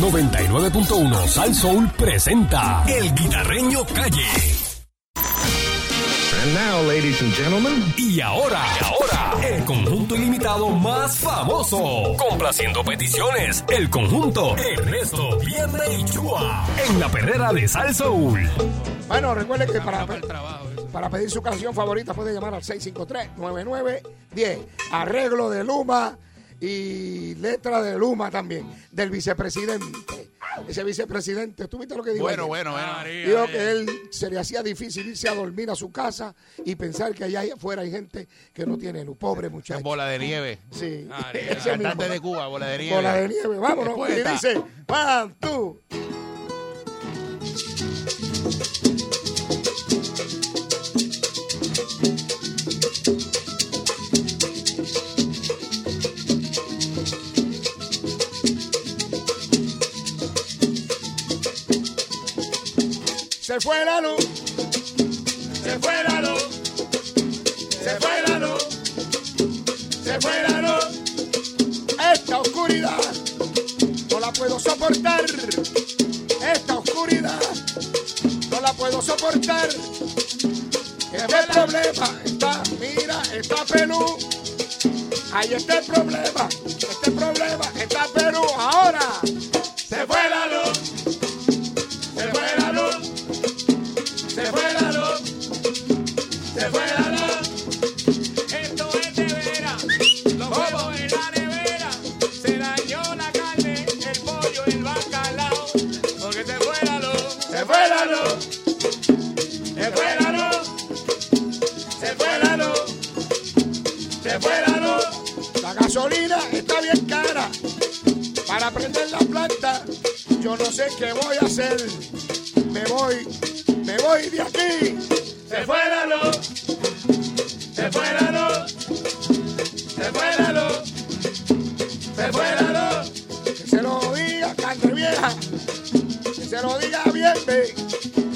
99.1 Sal Soul presenta El Guitarreño Calle. And now, ladies and gentlemen, Y ahora, y ahora, el conjunto ilimitado más famoso. Complaciendo peticiones, el conjunto Ernesto Vierne y Chua. En la perrera de Sal Soul. Bueno, recuerde que para, para pedir su canción favorita puede llamar al 653-9910. Arreglo de Luma y letra de Luma también, del vicepresidente. Ese vicepresidente, ¿tú viste lo que dijo? Bueno, ayer? bueno, bueno. Dijo que él se le hacía difícil irse a dormir a su casa y pensar que allá afuera hay gente que no tiene luz. Pobre muchacho. Bola de nieve. Sí, El mismo. cantante de Cuba, bola de nieve. Bola de nieve, vámonos. Y dice, one, two. Se fue la luz, se fue la luz, se fue la luz, se fue la luz. Esta oscuridad no la puedo soportar. Esta oscuridad no la puedo soportar. Este problema está, mira, está Perú. Ahí está el problema gasolina está bien cara. Para prender la planta, yo no sé qué voy a hacer. Me voy, me voy de aquí. Se fue la luz. Se fue la luz. Se fue la luz. Se fue la luz. Que se lo diga carne vieja. Que se lo diga bien.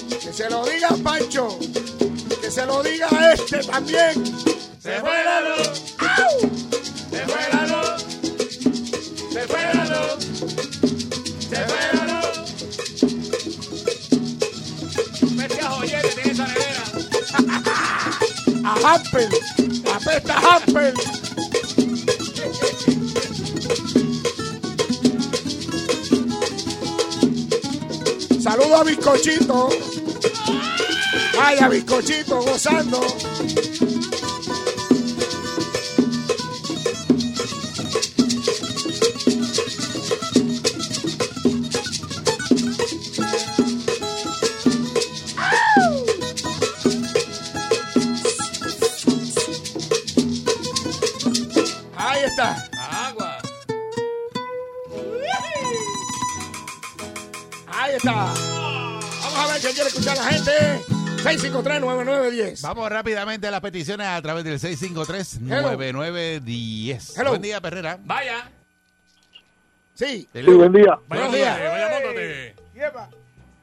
Que se lo diga Pancho. Que se lo diga este también. Se fue la luz. ¡Au! Hampel. Apesta a Hampel. Saludo a Bizcochito. Vaya Bizcochito gozando. Ahí está. Vamos a ver qué quiere escuchar la gente. 653-9910. Vamos rápidamente a las peticiones a través del 653-9910. Hello. Buen día, Perrera. Vaya. Sí. Hello. Sí, buen día. Buenos Vaya, días. Vaya, montate.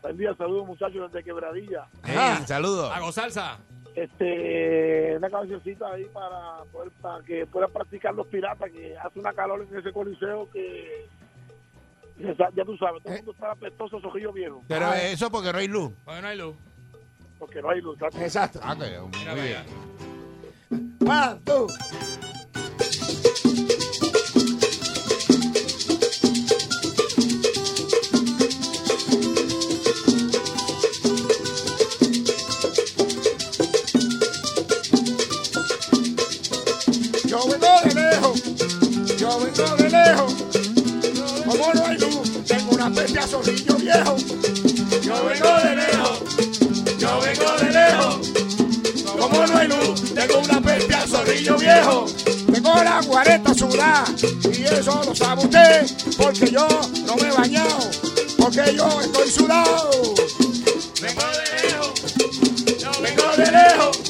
Buen día, saludos muchachos desde Quebradilla. Hey, saludos. Hago salsa. Este, una cancioncita ahí para, poder, para que puedan practicar los piratas, que hace una calor en ese coliseo que ya, tú sabes, todo el mundo está apestoso, ojillos viejos, Pero Ah. eso porque no hay luz. Porque no hay luz. porque no hay luz. ¿sabes? Exacto. Ah, que Mira, muy bien. One, two. Yo vengo de lejos, yo vengo de lejos. A zorrillo viejo. Yo vengo de lejos, yo vengo de lejos. Como no hay luz, tengo una peste al zorrillo viejo. Tengo la guareta sudada y eso lo sabe usted, porque yo no me he bañado, porque yo estoy sudado. Vengo de lejos. Yo Vengo de lejos,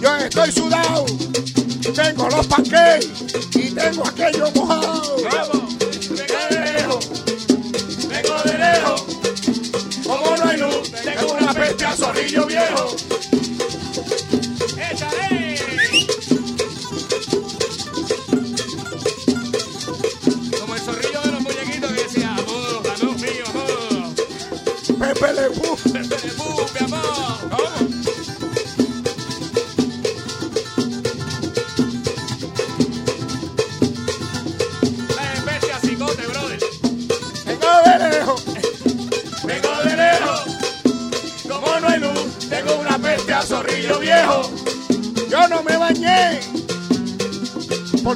yo estoy sudado. Tengo los panqueques y tengo aquello mojado.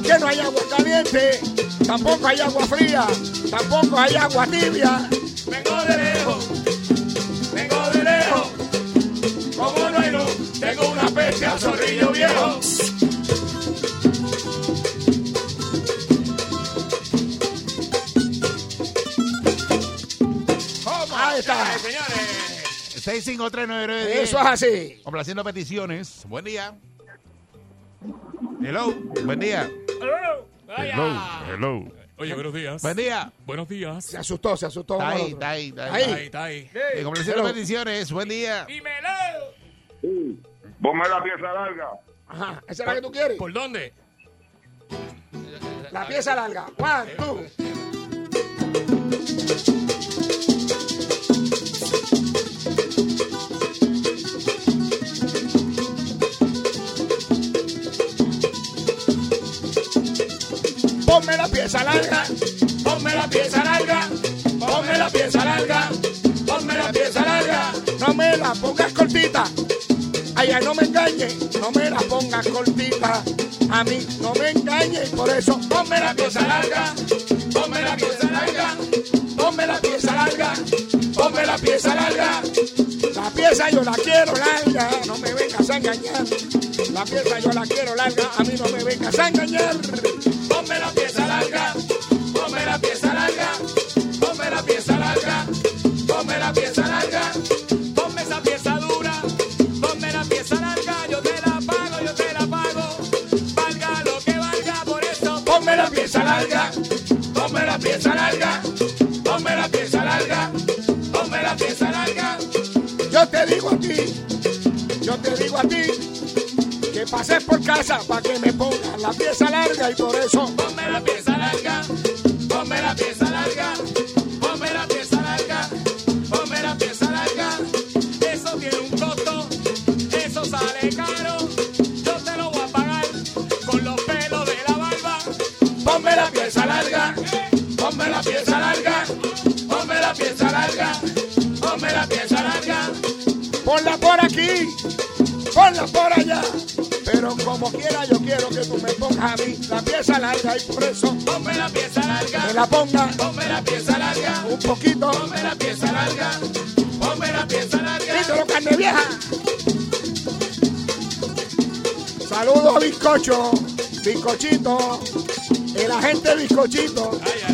Porque no hay agua caliente, tampoco hay agua fría, tampoco hay agua tibia. vengo de lejos, vengo de lejos. Como no hay luz, tengo una peste a zorrillo viejo. Ahí está. Señores. 6539910. Eso es así. Complaciendo peticiones. Buen día. Hello. Buen día. Vaya. Hello. Oye, buenos días. Buen día. Buenos días. Se asustó, se asustó. Está como ahí, está ahí, está Ahí. ahí. Ahí está ahí. Complaciendo Hello. peticiones. Buen día. Dímelo. Ponme la pieza larga. Ajá, esa es la que tú quieres. ¿Por dónde? La pieza larga. One, two. Ponme la pieza larga, ponme la pieza larga, ponme la pieza larga, ponme la pieza larga. No me la pongas cortita, ay, no me engañes, no me la pongas cortita. A mí no me engañes, por eso ponme la pieza larga, ponme la pieza larga, ponme la pieza larga, ponme la pieza larga. La pieza yo la quiero larga, no me vengas a engañar. La pieza yo la quiero larga, a mí no me vengas a engañar. Yo te digo a ti, que pases por casa para que me pongas la pieza larga y por eso Ponme la pieza larga. Ponme la pieza larga. Ponme la pieza larga. Ponme la pieza larga. Eso tiene un costo. Eso sale caro. Yo te lo voy a pagar con los pelos de la barba. ponme la pieza larga, Ponme la pieza larga. Ponme la pieza larga. Ponla por aquí, ponla por allá. Pero como quiera yo quiero que tú me pongas a mí la pieza larga y por eso Ponme la pieza me larga. la ponga Ponme la pieza larga. un poquito. Ponme la pieza larga. Ponme la pieza larga. Dímelo, carne vieja. Saludos Bizcocho, Bizcochito, el agente Bizcochito. Ay.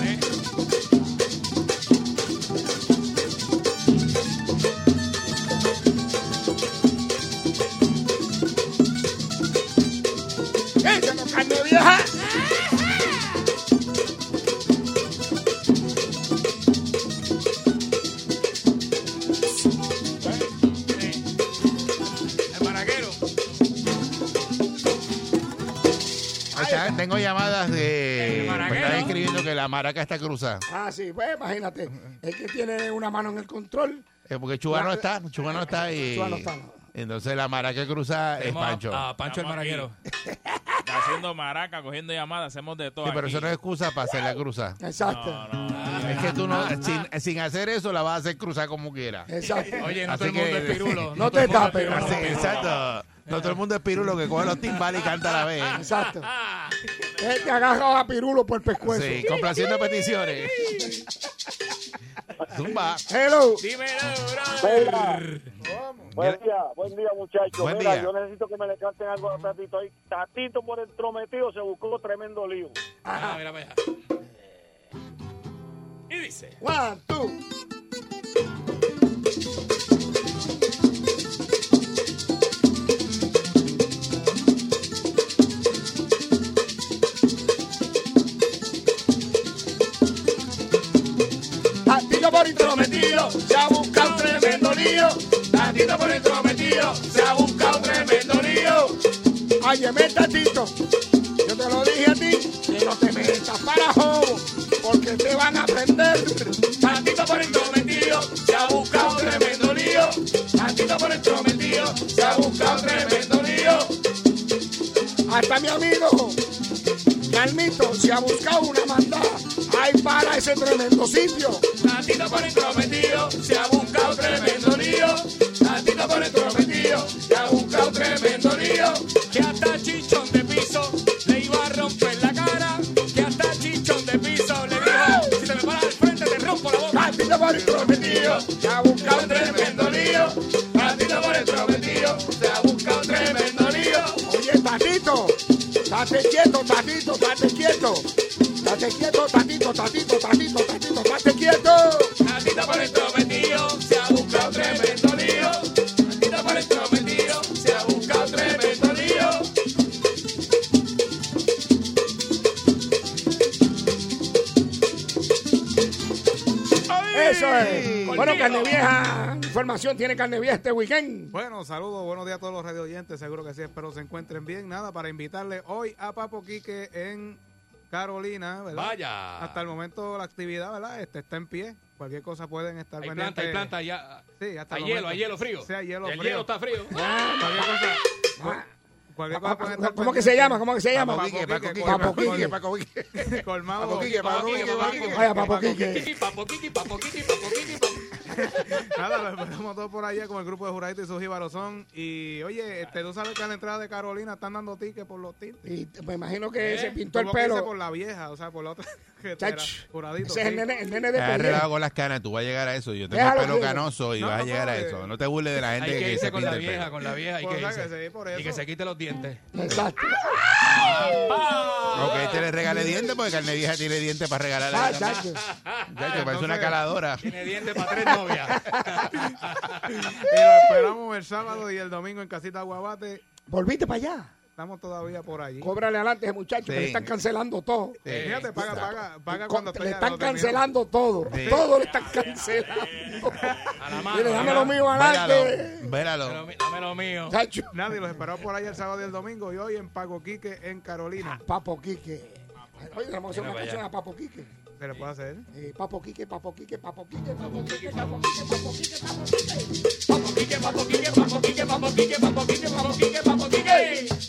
Llamadas de. El Me están escribiendo que la maraca está cruzada. Ah, sí, pues imagínate. Es que tiene una mano en el control. Eh, porque Chuba no está, Chuba no está y. Chuba no está. Entonces la maraca cruzada es Tenemos a- Pancho. A, Pancho el Estamos aquí. Maraquero. Está haciendo maraca, cogiendo llamadas, hacemos de todo. Sí, pero aquí. eso no es excusa para hacer la cruzada. Exacto. No, no. Es que tú no, sin, sin hacer eso, la vas a hacer cruzar como quiera. Exacto. Oye, no Así todo el mundo que- es pirulo. No todo te el mundo es tapes, pirulo. no. Así, exacto. No todo el mundo es pirulo que coge los timbales y canta a la vez. Exacto. Es que agarra a Pirulo por el pescuezo. Sí, complaciendo peticiones. Zumba. Hello. Dímelo. Buen día, buen día muchachos. Buen Mira, día. yo necesito que me le canten algo a Tatito ahí. Tatito por entrometido se buscó tremendo lío. Ah, mira para allá. Y dice. One, two. Por intrometido, se ha buscado tremendo lío. Tantito por intrometido, se ha buscado tremendo lío. Óyeme, Tatito, yo te lo dije a ti, que no te metas para jobo, porque te van a prender. Tantito por intrometido, se ha buscado tremendo lío. Tantito por intrometido, se ha buscado tremendo lío. Hasta mi amigo Carmito se ha buscado una mandada. Ay, para ese tremendo sitio. Tantito por intrometido, se ha buscado tremendo lío. Tantito por intrometido, se ha buscado tremendo lío. Que hasta chichón de piso le iba a romper la cara. Que hasta chichón de piso le dijo, si te me paras al frente te rompo la boca. Tantito por intrometido, se ha buscado tremendo lío. Tantito por intrometido, se ha buscado tremendo lío. Oye, Tatito, estate quieto, Tatito, estate quieto. Estate quieto, Tatito, Tatito, Tatito, Tatito, estate quieto. Tantito por intrometido, se ha buscado tremendo lío. Tantito por intrometido, se ha buscado tremendo lío. Eso es. Bueno, carne vieja, información tiene carne vieja este weekend. Bueno, saludos, buenos días a todos los radio oyentes, seguro que sí, espero se encuentren bien. Nada, para invitarle hoy a Papo Quique en Carolina, ¿verdad? Vaya. Hasta el momento la actividad, ¿verdad? Este está en pie. Cualquier cosa pueden estar Hay pendientes. planta, hay planta, ya. Sí, hasta Hay el hielo, momento. hay hielo frío. Sí, hay hielo El frío. hielo está frío. Cualquier cosa. Ah, Cualquier cosa pueden estar ¿Cómo que se llama? ¿Cómo que se llama? Papo Quique, Quique, Papo Quique, colmado- Papo Quique, Papo Quique. Colmado. Papo Nada, lo esperamos todos por allá con el grupo de Juradito y sus jíbaros son. Y oye, este, tú sabes que a la entrada de Carolina están dando tickets por los tintes. Y me imagino que se pintó el Como que dice pelo. por la vieja, o sea, por la otra. que era Chach, Juradito. Ese es el nene, el nene de Pelé. relajado con las canas, tú vas a llegar a eso. Yo tengo Déjalo, el pelo canoso y No, vas a no, llegar a porque- eso. No te burles de la gente Hay que que, irse se con la vieja, pelo. con la vieja. Pues, que que sí, por Y que eso. se quite los dientes. Exacto. O que te le regale dientes porque carne vieja tiene dientes para regalarle. Ah, Ya, chacho. que parece una caladora. Tiene dientes para tres Y lo esperamos el sábado y el domingo en Casita Guabate. Volviste para allá. Estamos todavía por allí. Cóbrale adelante a ese muchacho que le están cancelando todo. Sí. Fíjate, paga, paga, paga Co- cuando le están cancelando todo. Sí. Todo le están cancelando. A la mano. Mire, dame lo mío adelante. véralo. Dame lo- Dame lo mío. Chacho. Nadie los esperó por ahí el sábado y el domingo y hoy en Pago Quique en Carolina. Papo Quique. Oye, tenemos que hacer una canción a Papo Quique. ¿Se le puede hacer? Eh, Papo Quique, Papo Quique, Papo Quique, Papo Quique, Papo Quique, Papo Quique, Papo Quique. Papo, quique, papo, quique, papo, quique, papo, quique, papo, quique, papo, quique, papo, quique.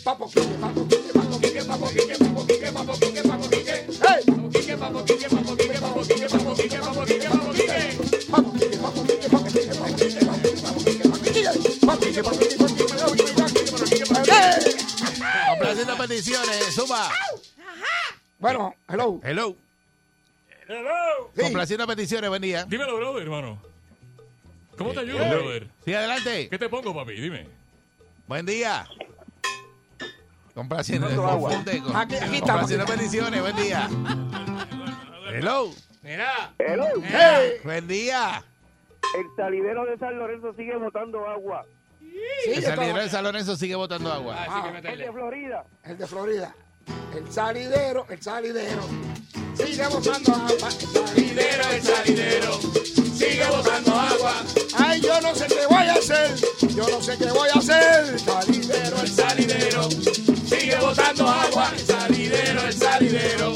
Papo Quique, Papo Quique, Papo Quique, Papo Quique, Papo Quique, Papo Quique, Papo Quique. ¡Hey! Papo, quique, papo, quique, papo, quique, papo, quique, papo, quique, papo, quique, papo, quique. Papo Quique, Papo Quique, Papo Quique, Papo Quique, Papo Quique, Papo Quique, Papo Quique. Papo Quique, Papo Quique, Papo Quique, Papo Quique, Papo Quique, Papo Quique, Papo Quique. Complaciendo peticiones, suma. Bueno, hello. Hello. Sí. Complaciendo peticiones, buen día. Dímelo, brother, hermano. ¿Cómo te ayudo, Hello. brother? Sí, adelante. ¿Qué te pongo, papi? Dime. Buen día. Complaciendo, confunde con- Aquí- aquí estamos. complaciendo peticiones, buen día. Hello. Mira. Hey. Buen día. El salidero de San Lorenzo sigue botando agua. Sí, El salidero de San Lorenzo sigue botando agua. Ah, sí que El de. Florida. el de Florida. El salidero, el salidero. Sigue botando agua. Salidero, el salidero. Sigue botando agua. Ay, yo no sé qué voy a hacer. Yo no sé qué voy a hacer. Salidero, El salidero. Sigue botando agua. El salidero, el salidero.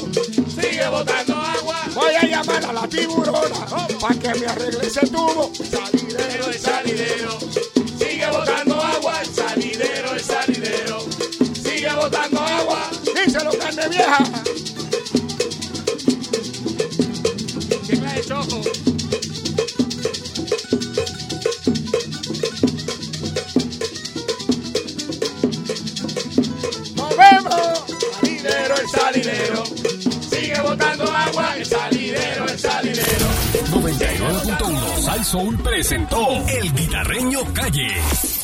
Sigue botando agua. Voy a llamar a la tiburona para que me arregle ese tubo. Salidero, el salidero. Sigue botando agua. El salidero, el salidero. Sigue botando agua. Díselo, carne vieja. Soul presentó El Guitarreño Calle.